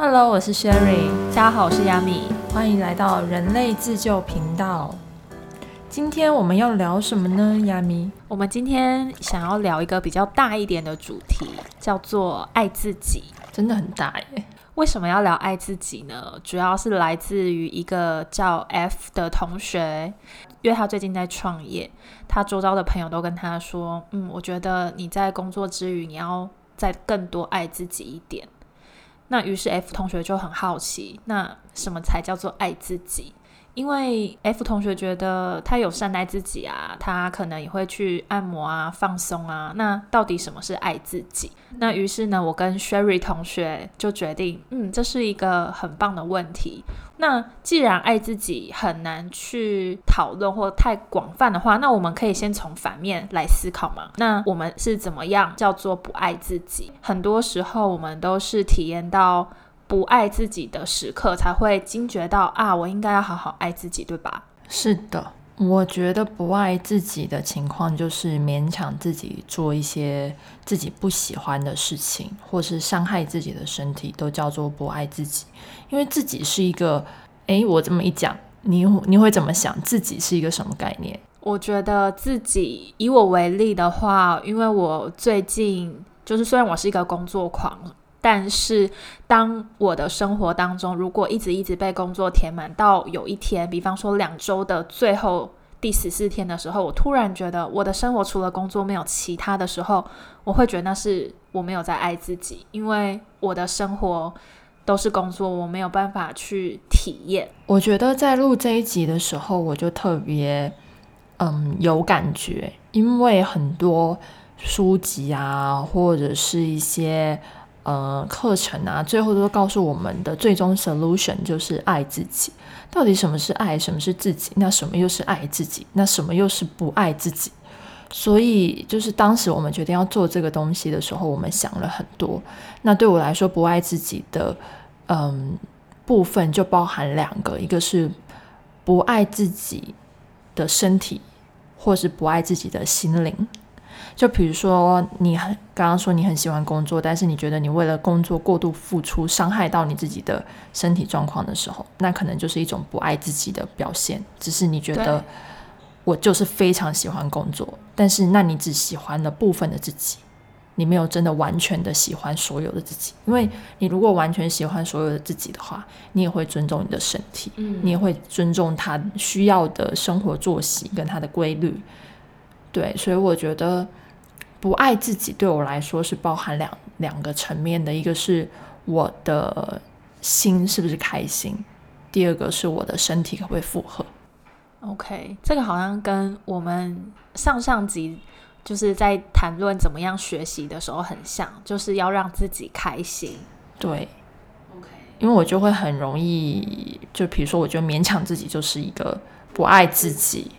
Hello，我是 Sherry，大家好，我是亚米，欢迎来到人类自救频道。今天我们要聊什么呢？亚米，我们今天想要聊一个比较大一点的主题，叫做爱自己。真的很大耶！为什么要聊爱自己呢？主要是来自于一个叫 F 的同学，因为他最近在创业，他周遭的朋友都跟他说：“嗯，我觉得你在工作之余，你要再更多爱自己一点。”那于是 F 同学就很好奇，那什么才叫做爱自己？因为 F 同学觉得他有善待自己啊，他可能也会去按摩啊、放松啊。那到底什么是爱自己？那于是呢，我跟 Sherry 同学就决定，嗯，这是一个很棒的问题。那既然爱自己很难去讨论或太广泛的话，那我们可以先从反面来思考嘛。那我们是怎么样叫做不爱自己？很多时候我们都是体验到不爱自己的时刻，才会惊觉到啊，我应该要好好爱自己，对吧？是的，我觉得不爱自己的情况就是勉强自己做一些自己不喜欢的事情，或是伤害自己的身体，都叫做不爱自己。因为自己是一个，诶，我这么一讲，你你会怎么想？自己是一个什么概念？我觉得自己以我为例的话，因为我最近就是虽然我是一个工作狂，但是当我的生活当中如果一直一直被工作填满，到有一天，比方说两周的最后第十四天的时候，我突然觉得我的生活除了工作没有其他的时候，我会觉得那是我没有在爱自己，因为我的生活。都是工作，我没有办法去体验。我觉得在录这一集的时候，我就特别嗯有感觉，因为很多书籍啊，或者是一些呃课程啊，最后都告诉我们的最终 solution 就是爱自己。到底什么是爱？什么是自己？那什么又是爱自己？那什么又是不爱自己？所以，就是当时我们决定要做这个东西的时候，我们想了很多。那对我来说，不爱自己的。嗯，部分就包含两个，一个是不爱自己的身体，或是不爱自己的心灵。就比如说，你很刚刚说你很喜欢工作，但是你觉得你为了工作过度付出，伤害到你自己的身体状况的时候，那可能就是一种不爱自己的表现。只是你觉得我就是非常喜欢工作，但是那你只喜欢了部分的自己。你没有真的完全的喜欢所有的自己，因为你如果完全喜欢所有的自己的话，你也会尊重你的身体，嗯，你也会尊重他需要的生活作息跟他的规律，对，所以我觉得不爱自己对我来说是包含两两个层面的，一个是我的心是不是开心，第二个是我的身体可不可以负荷。OK，这个好像跟我们上上集。就是在谈论怎么样学习的时候很像，就是要让自己开心。对，OK，因为我就会很容易，就比如说，我觉得勉强自己就是一个不爱自己。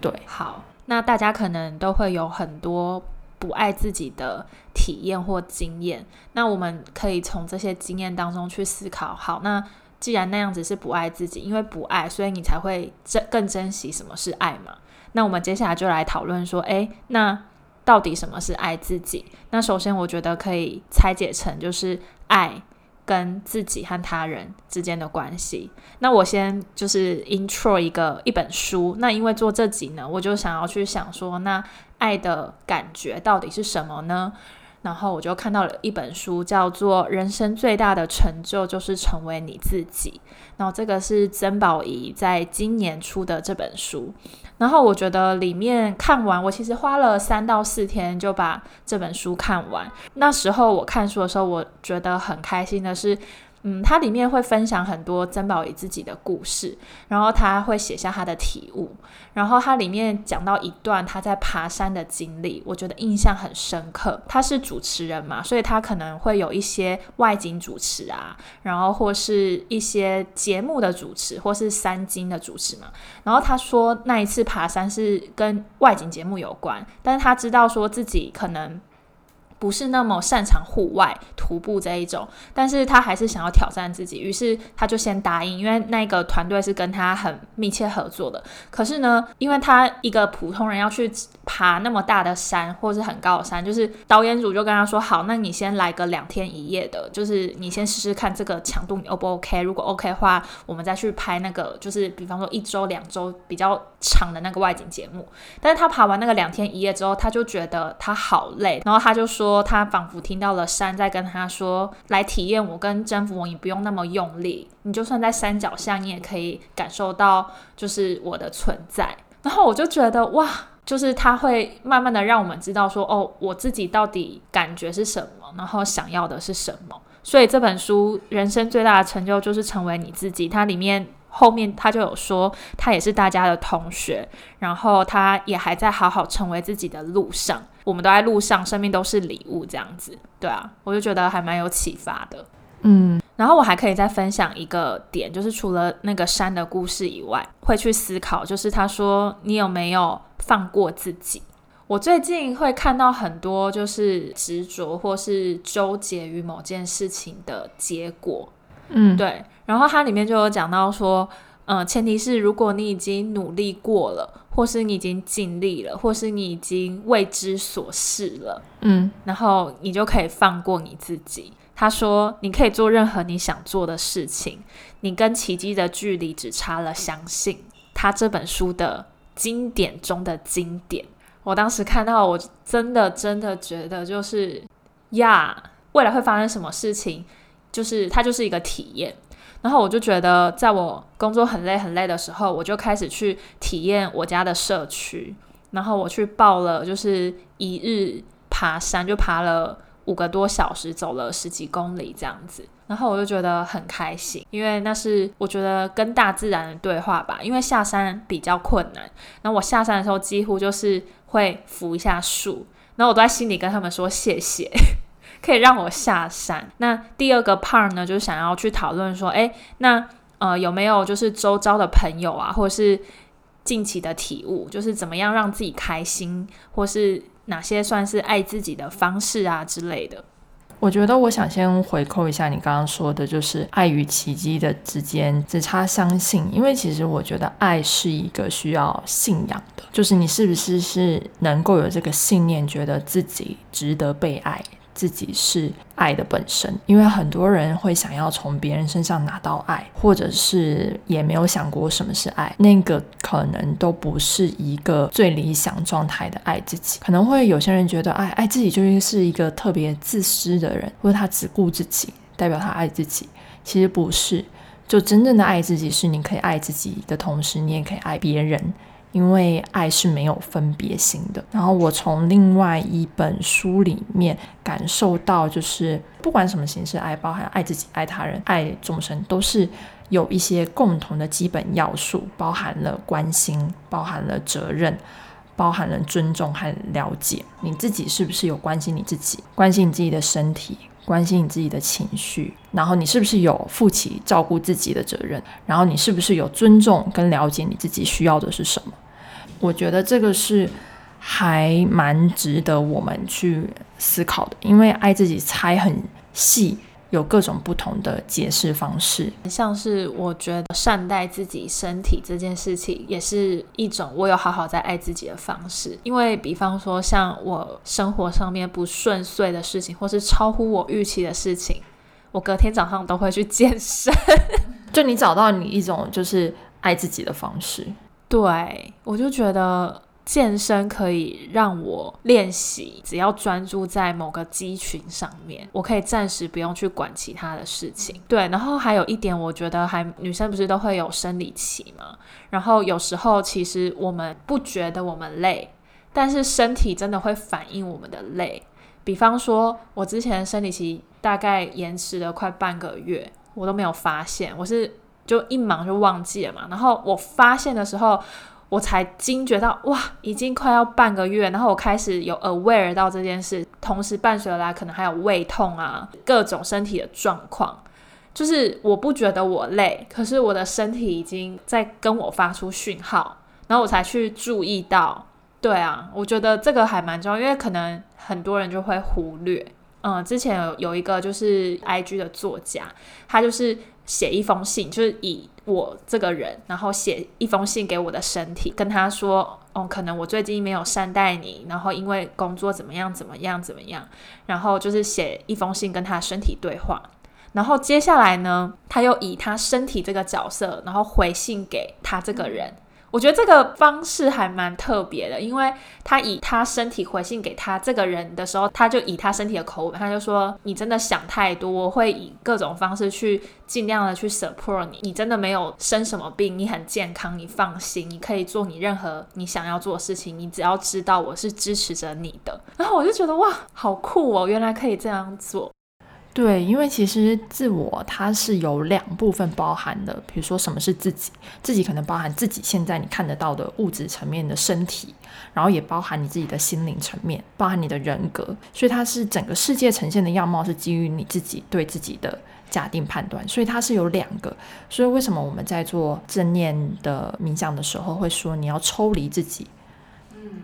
对，好，那大家可能都会有很多不爱自己的体验或经验。那我们可以从这些经验当中去思考。好，那既然那样子是不爱自己，因为不爱，所以你才会珍更珍惜什么是爱嘛？那我们接下来就来讨论说，哎，那。到底什么是爱自己？那首先，我觉得可以拆解成就是爱跟自己和他人之间的关系。那我先就是 intro 一个一本书。那因为做这集呢，我就想要去想说，那爱的感觉到底是什么呢？然后我就看到了一本书，叫做《人生最大的成就就是成为你自己》。然后这个是曾宝仪在今年出的这本书。然后我觉得里面看完，我其实花了三到四天就把这本书看完。那时候我看书的时候，我觉得很开心的是。嗯，它里面会分享很多曾宝仪自己的故事，然后他会写下他的体悟，然后它里面讲到一段他在爬山的经历，我觉得印象很深刻。他是主持人嘛，所以他可能会有一些外景主持啊，然后或是一些节目的主持，或是三金的主持嘛。然后他说那一次爬山是跟外景节目有关，但是他知道说自己可能。不是那么擅长户外徒步这一种，但是他还是想要挑战自己，于是他就先答应，因为那个团队是跟他很密切合作的。可是呢，因为他一个普通人要去爬那么大的山或是很高的山，就是导演组就跟他说：“好，那你先来个两天一夜的，就是你先试试看这个强度你 O 不 OK？如果 OK 的话，我们再去拍那个，就是比方说一周两周比较长的那个外景节目。”但是他爬完那个两天一夜之后，他就觉得他好累，然后他就说。说他仿佛听到了山在跟他说：“来体验我跟征服我，你不用那么用力，你就算在山脚下，你也可以感受到就是我的存在。”然后我就觉得哇，就是他会慢慢的让我们知道说：“哦，我自己到底感觉是什么，然后想要的是什么。”所以这本书人生最大的成就就是成为你自己。它里面。后面他就有说，他也是大家的同学，然后他也还在好好成为自己的路上。我们都在路上，生命都是礼物，这样子，对啊，我就觉得还蛮有启发的。嗯，然后我还可以再分享一个点，就是除了那个山的故事以外，会去思考，就是他说你有没有放过自己？我最近会看到很多就是执着或是纠结于某件事情的结果。嗯，对。然后它里面就有讲到说，嗯，前提是如果你已经努力过了，或是你已经尽力了，或是你已经为之所事了，嗯，然后你就可以放过你自己。他说，你可以做任何你想做的事情，你跟奇迹的距离只差了相信。他这本书的经典中的经典，我当时看到，我真的真的觉得就是呀，未来会发生什么事情，就是它就是一个体验。然后我就觉得，在我工作很累很累的时候，我就开始去体验我家的社区。然后我去报了，就是一日爬山，就爬了五个多小时，走了十几公里这样子。然后我就觉得很开心，因为那是我觉得跟大自然的对话吧。因为下山比较困难，然后我下山的时候几乎就是会扶一下树，然后我都在心里跟他们说谢谢。可以让我下山。那第二个 part 呢，就是想要去讨论说，诶，那呃有没有就是周遭的朋友啊，或是近期的体悟，就是怎么样让自己开心，或是哪些算是爱自己的方式啊之类的。我觉得我想先回扣一下你刚刚说的，就是爱与奇迹的之间只差相信，因为其实我觉得爱是一个需要信仰的，就是你是不是是能够有这个信念，觉得自己值得被爱。自己是爱的本身，因为很多人会想要从别人身上拿到爱，或者是也没有想过什么是爱，那个可能都不是一个最理想状态的爱自己。可能会有些人觉得，爱爱自己就是一个特别自私的人，或者他只顾自己，代表他爱自己。其实不是，就真正的爱自己是你可以爱自己的同时，你也可以爱别人。因为爱是没有分别心的。然后我从另外一本书里面感受到，就是不管什么形式爱，包含爱自己、爱他人、爱众生，都是有一些共同的基本要素，包含了关心，包含了责任，包含了尊重和了解。你自己是不是有关心你自己？关心你自己的身体？关心你自己的情绪，然后你是不是有负起照顾自己的责任？然后你是不是有尊重跟了解你自己需要的是什么？我觉得这个是还蛮值得我们去思考的，因为爱自己猜很细。有各种不同的解释方式，像是我觉得善待自己身体这件事情，也是一种我有好好在爱自己的方式。因为比方说，像我生活上面不顺遂的事情，或是超乎我预期的事情，我隔天早上都会去健身。就你找到你一种就是爱自己的方式，对我就觉得。健身可以让我练习，只要专注在某个肌群上面，我可以暂时不用去管其他的事情。对，然后还有一点，我觉得还女生不是都会有生理期吗？然后有时候其实我们不觉得我们累，但是身体真的会反映我们的累。比方说，我之前生理期大概延迟了快半个月，我都没有发现，我是就一忙就忘记了嘛。然后我发现的时候。我才惊觉到，哇，已经快要半个月，然后我开始有 aware 到这件事，同时伴随而来可能还有胃痛啊，各种身体的状况，就是我不觉得我累，可是我的身体已经在跟我发出讯号，然后我才去注意到，对啊，我觉得这个还蛮重要，因为可能很多人就会忽略。嗯，之前有有一个就是 I G 的作家，他就是写一封信，就是以我这个人，然后写一封信给我的身体，跟他说，哦，可能我最近没有善待你，然后因为工作怎么样怎么样怎么样，然后就是写一封信跟他身体对话，然后接下来呢，他又以他身体这个角色，然后回信给他这个人。我觉得这个方式还蛮特别的，因为他以他身体回信给他这个人的时候，他就以他身体的口吻，他就说：“你真的想太多，我会以各种方式去尽量的去 support 你。你真的没有生什么病，你很健康，你放心，你可以做你任何你想要做的事情。你只要知道我是支持着你的。”然后我就觉得哇，好酷哦，原来可以这样做。对，因为其实自我它是有两部分包含的，比如说什么是自己，自己可能包含自己现在你看得到的物质层面的身体，然后也包含你自己的心灵层面，包含你的人格，所以它是整个世界呈现的样貌是基于你自己对自己的假定判断，所以它是有两个。所以为什么我们在做正念的冥想的时候会说你要抽离自己？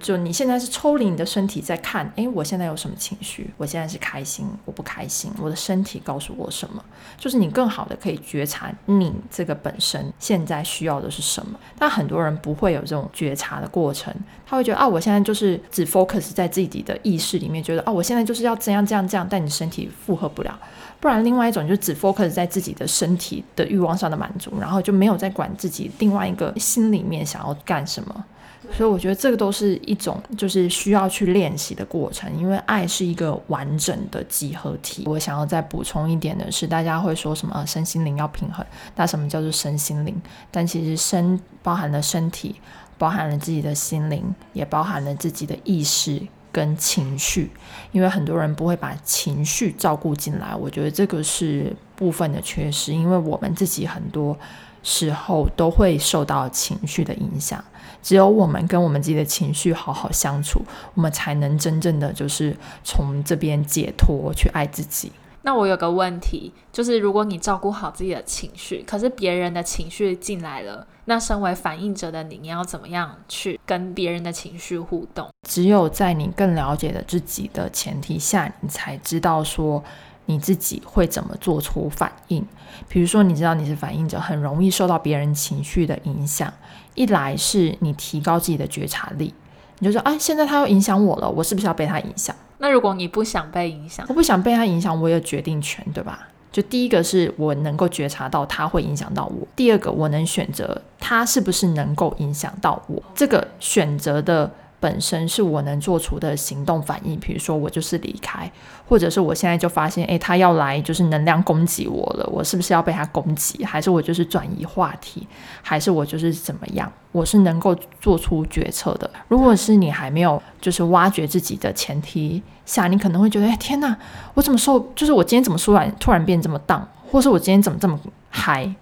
就你现在是抽离你的身体在看，诶，我现在有什么情绪？我现在是开心，我不开心，我的身体告诉我什么？就是你更好的可以觉察你这个本身现在需要的是什么。但很多人不会有这种觉察的过程，他会觉得啊，我现在就是只 focus 在自己的意识里面，觉得啊，我现在就是要这样这样这样，但你身体负荷不了。不然，另外一种就是只 focus 在自己的身体的欲望上的满足，然后就没有在管自己另外一个心里面想要干什么。所以我觉得这个都是一种就是需要去练习的过程，因为爱是一个完整的集合体。我想要再补充一点的是，大家会说什么身心灵要平衡？那什么叫做身心灵？但其实身包含了身体，包含了自己的心灵，也包含了自己的意识跟情绪。因为很多人不会把情绪照顾进来，我觉得这个是部分的缺失，因为我们自己很多时候都会受到情绪的影响。只有我们跟我们自己的情绪好好相处，我们才能真正的就是从这边解脱，去爱自己。那我有个问题，就是如果你照顾好自己的情绪，可是别人的情绪进来了，那身为反应者的你，你要怎么样去跟别人的情绪互动？只有在你更了解的自己的前提下，你才知道说你自己会怎么做出反应。比如说，你知道你是反应者，很容易受到别人情绪的影响。一来是你提高自己的觉察力，你就说哎，现在他要影响我了，我是不是要被他影响？那如果你不想被影响，我不想被他影响，我有决定权，对吧？就第一个是我能够觉察到他会影响到我，第二个我能选择他是不是能够影响到我，这个选择的。本身是我能做出的行动反应，比如说我就是离开，或者是我现在就发现，诶，他要来就是能量攻击我了，我是不是要被他攻击？还是我就是转移话题？还是我就是怎么样？我是能够做出决策的。如果是你还没有就是挖掘自己的前提下，你可能会觉得，哎，天哪，我怎么受？就是我今天怎么突然突然变这么荡，或是我今天怎么这么嗨？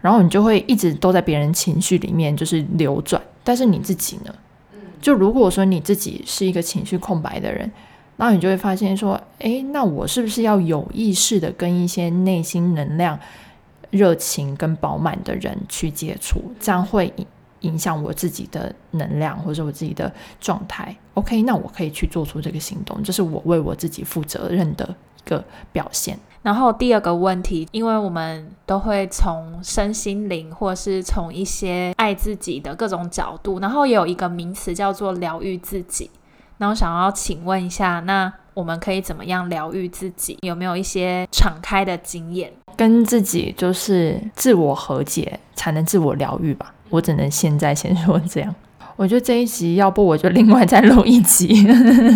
然后你就会一直都在别人情绪里面就是流转，但是你自己呢？就如果说你自己是一个情绪空白的人，那你就会发现说，诶，那我是不是要有意识的跟一些内心能量、热情跟饱满的人去接触，这样会影影响我自己的能量或者我自己的状态。OK，那我可以去做出这个行动，这是我为我自己负责任的一个表现。然后第二个问题，因为我们都会从身心灵，或是从一些爱自己的各种角度，然后也有一个名词叫做疗愈自己。那我想要请问一下，那我们可以怎么样疗愈自己？有没有一些敞开的经验？跟自己就是自我和解，才能自我疗愈吧。我只能现在先说这样。我觉得这一集要不我就另外再录一集。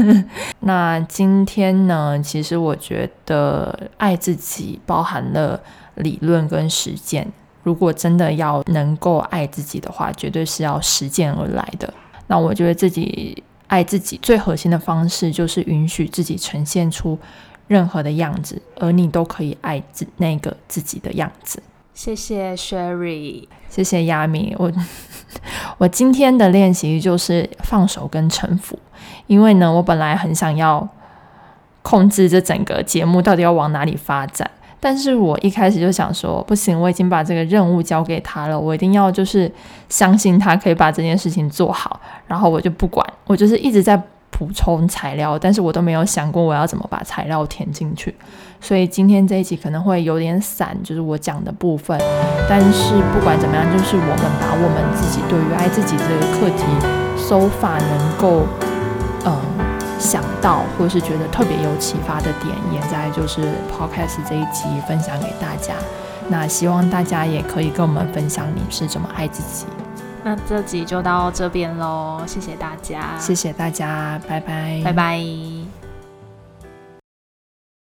那今天呢，其实我觉得爱自己包含了理论跟实践。如果真的要能够爱自己的话，绝对是要实践而来的。那我觉得自己爱自己最核心的方式，就是允许自己呈现出任何的样子，而你都可以爱自那个自己的样子。谢谢 Sherry，谢谢亚米。我我今天的练习就是放手跟臣服，因为呢，我本来很想要控制这整个节目到底要往哪里发展，但是我一开始就想说，不行，我已经把这个任务交给他了，我一定要就是相信他可以把这件事情做好。然后我就不管，我就是一直在补充材料，但是我都没有想过我要怎么把材料填进去。所以今天这一集可能会有点散，就是我讲的部分。但是不管怎么样，就是我们把我们自己对于爱自己这个课题，so far 能够嗯想到或是觉得特别有启发的点，也在就是 podcast 这一集分享给大家。那希望大家也可以跟我们分享你是怎么爱自己。那这集就到这边喽，谢谢大家，谢谢大家，拜拜，拜拜。